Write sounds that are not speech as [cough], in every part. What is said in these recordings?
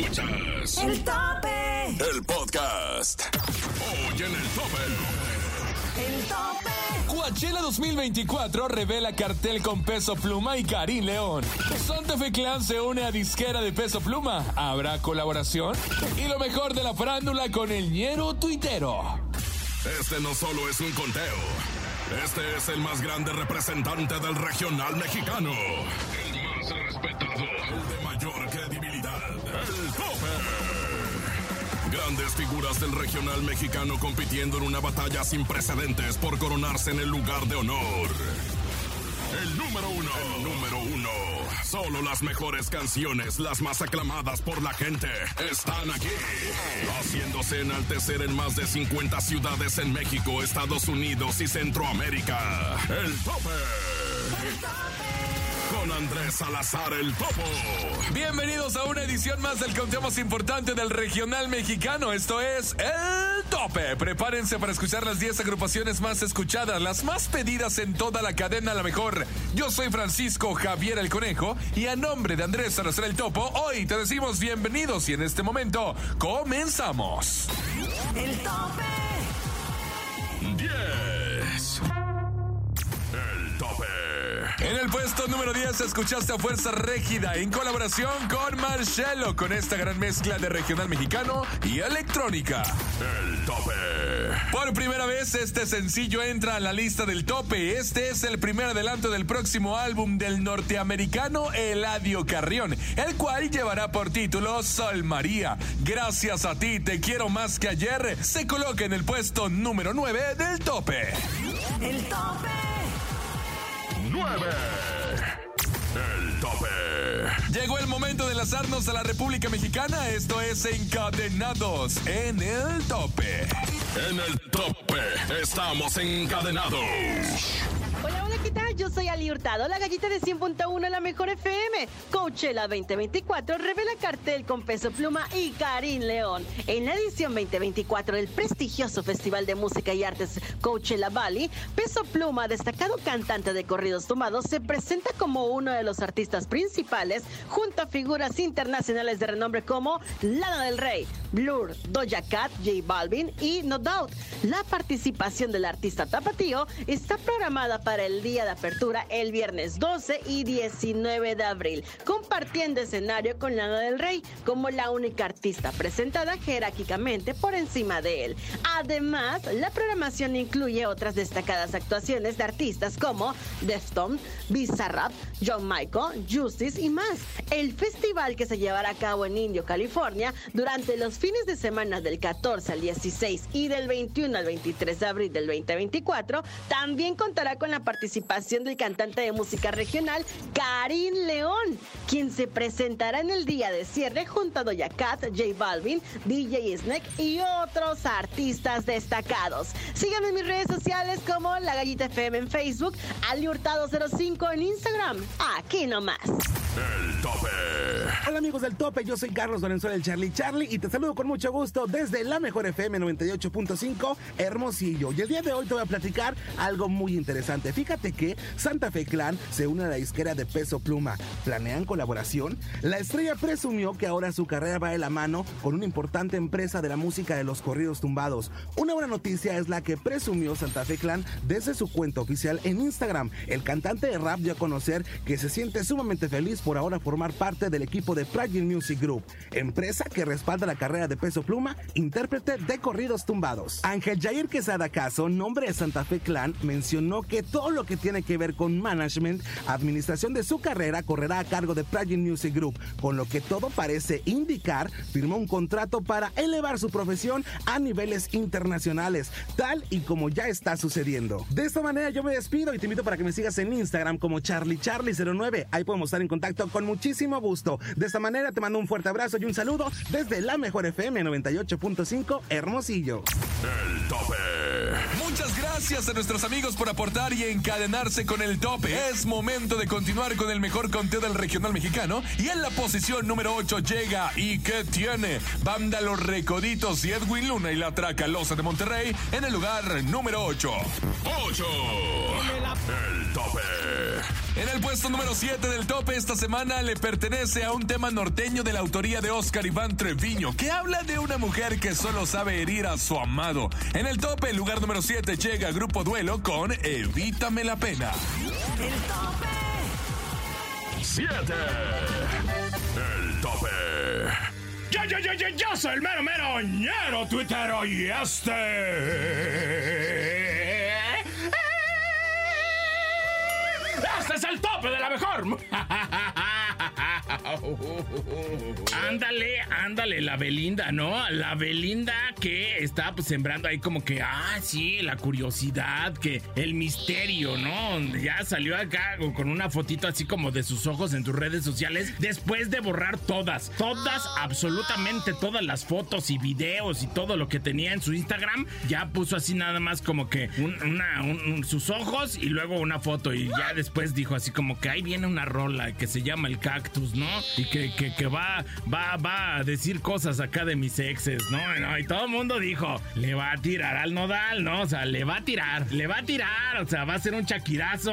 Escuchas El tope. el podcast. Hoy en el tope. El tope. Coachella 2024 revela cartel con Peso Pluma y Karim León. Santa Fe Clan se une a disquera de Peso Pluma. ¿Habrá colaboración? Y lo mejor de la farándula con el ñero tuitero. Este no solo es un conteo. Este es el más grande representante del regional mexicano. El más respetado. El de mayor credibilidad. El tope. Grandes figuras del regional mexicano compitiendo en una batalla sin precedentes por coronarse en el lugar de honor. El número uno. El número uno. Solo las mejores canciones, las más aclamadas por la gente, están aquí. Haciéndose enaltecer en más de 50 ciudades en México, Estados Unidos y Centroamérica. El tope. Con Andrés Salazar el Topo. Bienvenidos a una edición más del conteo más importante del regional mexicano. Esto es El Tope. Prepárense para escuchar las 10 agrupaciones más escuchadas, las más pedidas en toda la cadena, la mejor. Yo soy Francisco Javier el Conejo y a nombre de Andrés Salazar el Topo, hoy te decimos bienvenidos y en este momento comenzamos. El tope. 10. En el puesto número 10 escuchaste a Fuerza Régida en colaboración con Marcelo con esta gran mezcla de regional mexicano y electrónica. El tope. Por primera vez este sencillo entra a la lista del tope. Este es el primer adelanto del próximo álbum del norteamericano Eladio Carrión, el cual llevará por título Sol María. Gracias a ti, te quiero más que ayer. Se coloca en el puesto número 9 del tope. El tope. 9. El tope. Llegó el momento de enlazarnos a la República Mexicana. Esto es Encadenados en el tope. En el tope estamos encadenados. Hola, hola, ¿qué tal? Yo soy Ali Hurtado, la gallita de 100.1, la mejor FM. Coachella 2024 revela cartel con Peso Pluma y Karim León. En la edición 2024 del prestigioso Festival de Música y Artes Coachella Valley, Peso Pluma, destacado cantante de corridos tumbados, se presenta como uno de los artistas principales junto a figuras internacionales de renombre como Lana del Rey, Blur, Doja Cat, J Balvin y No Doubt. La participación del artista tapatío está programada para el día de apertura el viernes 12 y 19 de abril, compartiendo escenario con Lana del Rey como la única artista presentada jerárquicamente por encima de él. Además, la programación incluye otras destacadas actuaciones de artistas como Deftones, Bizarrap, John Michael, Justice y más. El festival que se llevará a cabo en Indio, California, durante los fines de semana del 14 al 16 y del 21 al 23 de abril del 2024, también contará con la participación del cantante de música regional Karim León, quien se presentará en el día de cierre junto a Doja Cat, J Balvin, DJ Snake y otros artistas destacados. Síganme en mis redes sociales como La Gallita FM en Facebook, Ali Hurtado 05 en Instagram. Aquí nomás. El tope. Hola amigos del tope, yo soy Carlos Valenzuela el Charlie Charlie y te saludo con mucho gusto desde la mejor FM 98.5 Hermosillo. Y el día de hoy te voy a platicar algo muy interesante. Fíjate que Santa Fe Clan se une a la disquera de Peso Pluma. ¿Planean colaboración? La estrella presumió que ahora su carrera va de la mano con una importante empresa de la música de los corridos tumbados. Una buena noticia es la que presumió Santa Fe Clan desde su cuenta oficial en Instagram. El cantante de rap dio a conocer que se siente sumamente feliz por ahora formar parte del equipo de Pride Music Group, empresa que respalda la carrera de Peso Pluma, intérprete de corridos tumbados. Ángel Jair Quesada Caso, nombre de Santa Fe Clan, mencionó que todo lo que tiene que ver con management, administración de su carrera, correrá a cargo de Pride Music Group, con lo que todo parece indicar, firmó un contrato para elevar su profesión a niveles internacionales, tal y como ya está sucediendo. De esta manera yo me despido y te invito para que me sigas en Instagram como CharlieCharlie09. Ahí podemos estar en contacto con muchísimo gusto. De esta manera te mando un fuerte abrazo y un saludo desde la mejor FM 98.5 Hermosillo. El tope. Muchas gracias a nuestros amigos por aportar y encadenarse con el tope. Es momento de continuar con el mejor conteo del regional mexicano. Y en la posición número 8 llega y que tiene Banda Los Recoditos y Edwin Luna y la Tracalosa de Monterrey en el lugar número 8. 8. El tope. En el puesto número 7 del tope esta semana le pertenece a un tema norteño de la autoría de Oscar Iván Treviño, que habla de una mujer que solo sabe herir a su amado. En el tope, el lugar número 7 llega Grupo Duelo con Evítame la pena. El tope. 7. El tope. Yo, yo, yo, yo, yo soy el mero, mero, ñero, tuitero y este... Este es el tope de la mejor. [laughs] Ándale, ándale, la Belinda, ¿no? La Belinda que está pues sembrando ahí como que, ah, sí, la curiosidad, que el misterio, ¿no? Ya salió acá con una fotito así como de sus ojos en tus redes sociales después de borrar todas, todas, absolutamente todas las fotos y videos y todo lo que tenía en su Instagram, ya puso así nada más como que sus ojos y luego una foto y ya después dijo así como que ahí viene una rola que se llama El Cactus, ¿no? Y que, que, que va, va, va a decir cosas acá de mis exes, ¿no? No, Y todo el mundo dijo, le va a tirar al nodal, ¿no? O sea, le va a tirar, le va a tirar, o sea, va a ser un chaquirazo,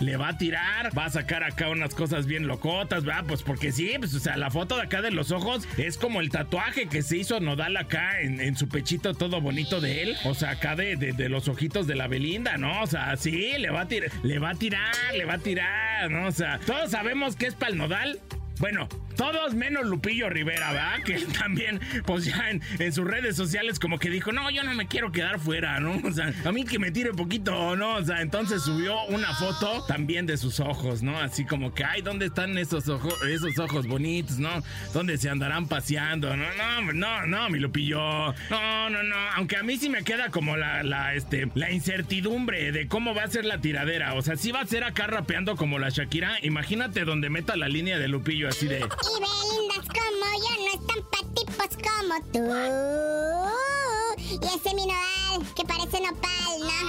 le va a tirar, va a sacar acá unas cosas bien locotas, ¿verdad? Pues porque sí, pues, o sea, la foto de acá de los ojos es como el tatuaje que se hizo nodal acá en, en su pechito todo bonito de él, o sea, acá de, de, de los ojitos de la Belinda, ¿no? O sea, sí, le va a tirar, le va a tirar, le va a tirar, ¿no? O sea, todos sabemos que es para el nodal. Bueno, todos menos Lupillo Rivera, ¿verdad? Que [laughs] también, pues ya en, sus redes sociales como que dijo, no, yo no me quiero quedar fuera, ¿no? O sea, a mí que me tire poquito, ¿no? O sea, entonces subió una foto también de sus ojos, ¿no? Así como que, ay, ¿dónde están esos ojos, esos ojos bonitos, ¿no? ¿Dónde se andarán paseando? No, no, no, no, mi Lupillo. No, no, no. Aunque a mí sí me queda como la, la, este, la incertidumbre de cómo va a ser la tiradera. O sea, si va a ser acá rapeando como la Shakira, imagínate donde meta la línea de Lupillo así de... Y belindas como yo no están pa' tipos como tú. Y ese mi nodal, que parece nopal, ¿no?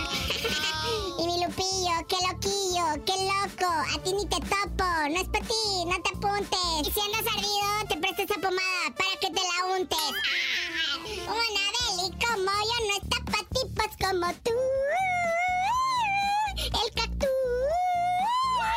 [laughs] y mi Lupillo, qué loquillo, qué loco. A ti ni te topo, no es para ti, no te apuntes. Y si andas ardido, te presto esa pomada para que te la untes. Una beli como yo no está pa' tipos como tú.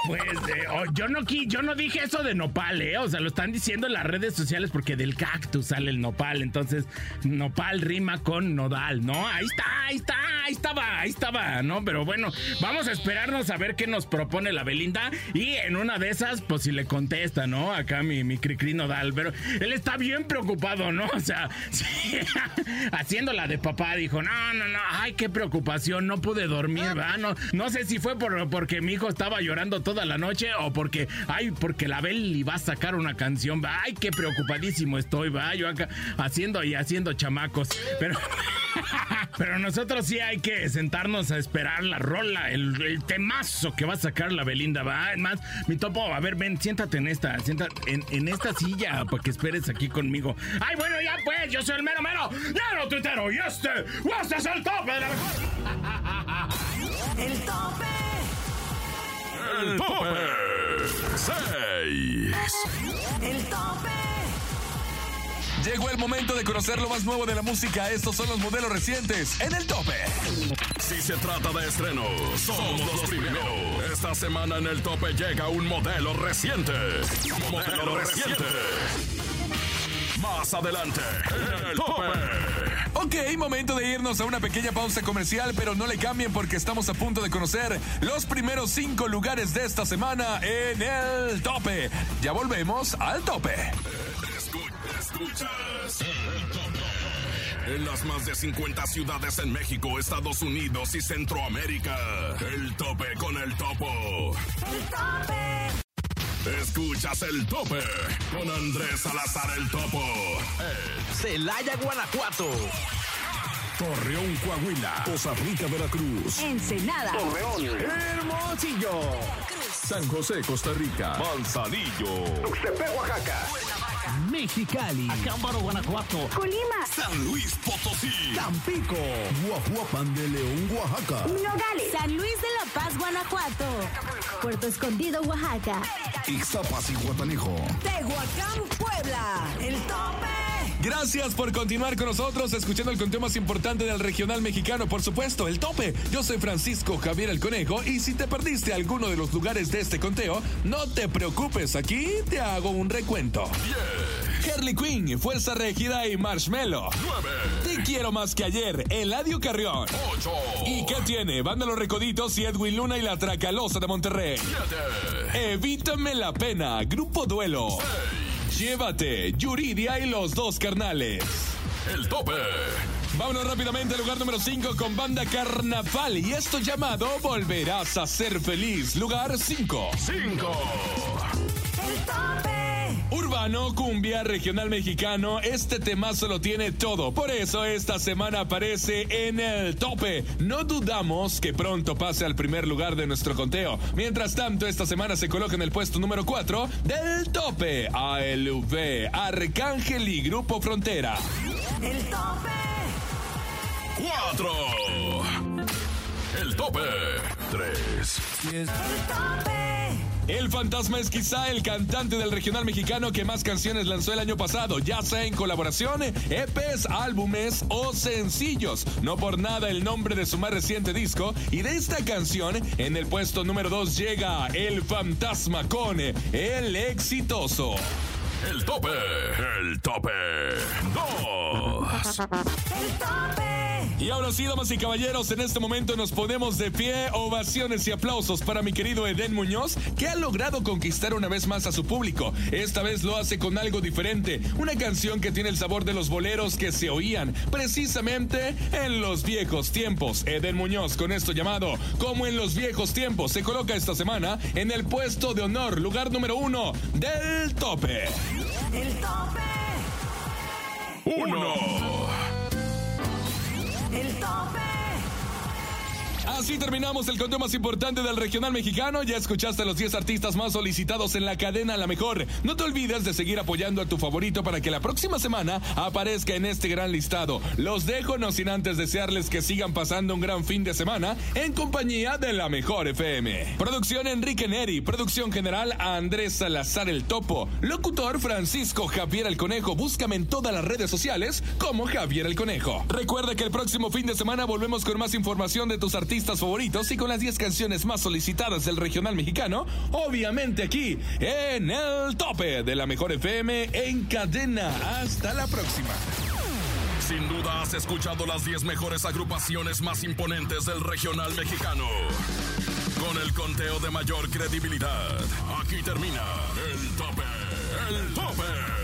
Pues eh, oh, yo no yo no dije eso de nopal, eh. O sea, lo están diciendo en las redes sociales porque del cactus sale el nopal. Entonces, nopal rima con nodal, ¿no? Ahí está, ahí está, ahí estaba, ahí estaba, ¿no? Pero bueno, vamos a esperarnos a ver qué nos propone la Belinda. Y en una de esas, pues si le contesta, ¿no? Acá mi, mi cri nodal. Pero él está bien preocupado, ¿no? O sea, [laughs] sí, haciéndola de papá, dijo, no, no, no, ay, qué preocupación, no pude dormir, ¿verdad? No, no sé si fue por, porque mi hijo estaba llorando toda la noche o porque, ay, porque la Beli va a sacar una canción, ¿va? ay, qué preocupadísimo estoy, va, yo acá haciendo y haciendo chamacos, pero... [laughs] Pero nosotros sí hay que sentarnos a esperar la rola, el, temazo que va a sacar la Belinda, va. Es más, mi topo, a ver, ven, siéntate en esta, siéntate en, en esta silla para que esperes aquí conmigo. Ay, bueno, ya pues, yo soy el mero mero, mero tuitero y este, este es el tope de la. El tope. El tope. 6. El tope. Llegó el momento de conocer lo más nuevo de la música. Estos son los modelos recientes en el tope. Si se trata de estrenos, somos los primeros. Esta semana en el tope llega un modelo reciente. Modelo reciente. Más adelante, en el tope. Ok, momento de irnos a una pequeña pausa comercial, pero no le cambien porque estamos a punto de conocer los primeros cinco lugares de esta semana en el tope. Ya volvemos al tope. Escu- Escuchas. El tope. En las más de 50 ciudades en México, Estados Unidos y Centroamérica. El tope con el topo. El tope. Escuchas el tope con Andrés Salazar el topo. Celaya, Guanajuato. Torreón, Coahuila. Costa Rica, Veracruz. Ensenada. Hermosillo. San José, Costa Rica. Manzanillo. Mexicali. Acámbaro, Guanajuato. Colima. San Luis Potosí. Tampico. Guajuapan de León, Oaxaca. Nogales. San Luis de la Paz, Guanajuato. Puerto Escondido, Oaxaca. Ixtapas y Guatanejo. Tehuacán, Puebla. El tope. Gracias por continuar con nosotros escuchando el conteo más importante del regional mexicano, por supuesto, el tope. Yo soy Francisco Javier el Conejo y si te perdiste alguno de los lugares de este conteo, no te preocupes, aquí te hago un recuento. Harley Quinn, Fuerza Regida y Marshmello. Te quiero más que ayer, Eladio Carrión. ¿Y qué tiene? Banda Los Recoditos y Edwin Luna y la Tracalosa de Monterrey. Evítame la pena, Grupo Duelo. Llévate, Yuridia y los dos carnales. El tope. Vámonos rápidamente al lugar número 5 con banda Carnaval y esto llamado Volverás a ser feliz. Lugar 5. 5. Urbano, cumbia, regional mexicano, este temazo lo tiene todo. Por eso esta semana aparece en el tope. No dudamos que pronto pase al primer lugar de nuestro conteo. Mientras tanto, esta semana se coloca en el puesto número 4 del tope. ALV, Arcángel y Grupo Frontera. El tope. 4. El tope. 3. El tope. El fantasma es quizá el cantante del regional mexicano que más canciones lanzó el año pasado, ya sea en colaboración, EPs, álbumes o sencillos. No por nada el nombre de su más reciente disco. Y de esta canción, en el puesto número 2 llega El fantasma con El exitoso. El tope. El tope. 2. El tope. Y ahora sí, damas y caballeros, en este momento nos ponemos de pie. Ovaciones y aplausos para mi querido Eden Muñoz, que ha logrado conquistar una vez más a su público. Esta vez lo hace con algo diferente. Una canción que tiene el sabor de los boleros que se oían precisamente en los viejos tiempos. Eden Muñoz, con esto llamado Como en los viejos tiempos, se coloca esta semana en el puesto de honor, lugar número uno del tope. El tope. 1. El tope. Así terminamos el conteo más importante del regional mexicano. Ya escuchaste los 10 artistas más solicitados en la cadena La Mejor. No te olvides de seguir apoyando a tu favorito para que la próxima semana aparezca en este gran listado. Los dejo no sin antes desearles que sigan pasando un gran fin de semana en compañía de La Mejor FM. Producción Enrique Neri. Producción general Andrés Salazar el Topo. Locutor Francisco Javier el Conejo. Búscame en todas las redes sociales como Javier el Conejo. Recuerda que el próximo fin de semana volvemos con más información de tus favoritos y con las 10 canciones más solicitadas del regional mexicano, obviamente aquí en el tope de la mejor FM en cadena. Hasta la próxima. Sin duda has escuchado las 10 mejores agrupaciones más imponentes del regional mexicano. Con el conteo de mayor credibilidad. Aquí termina el. El tope.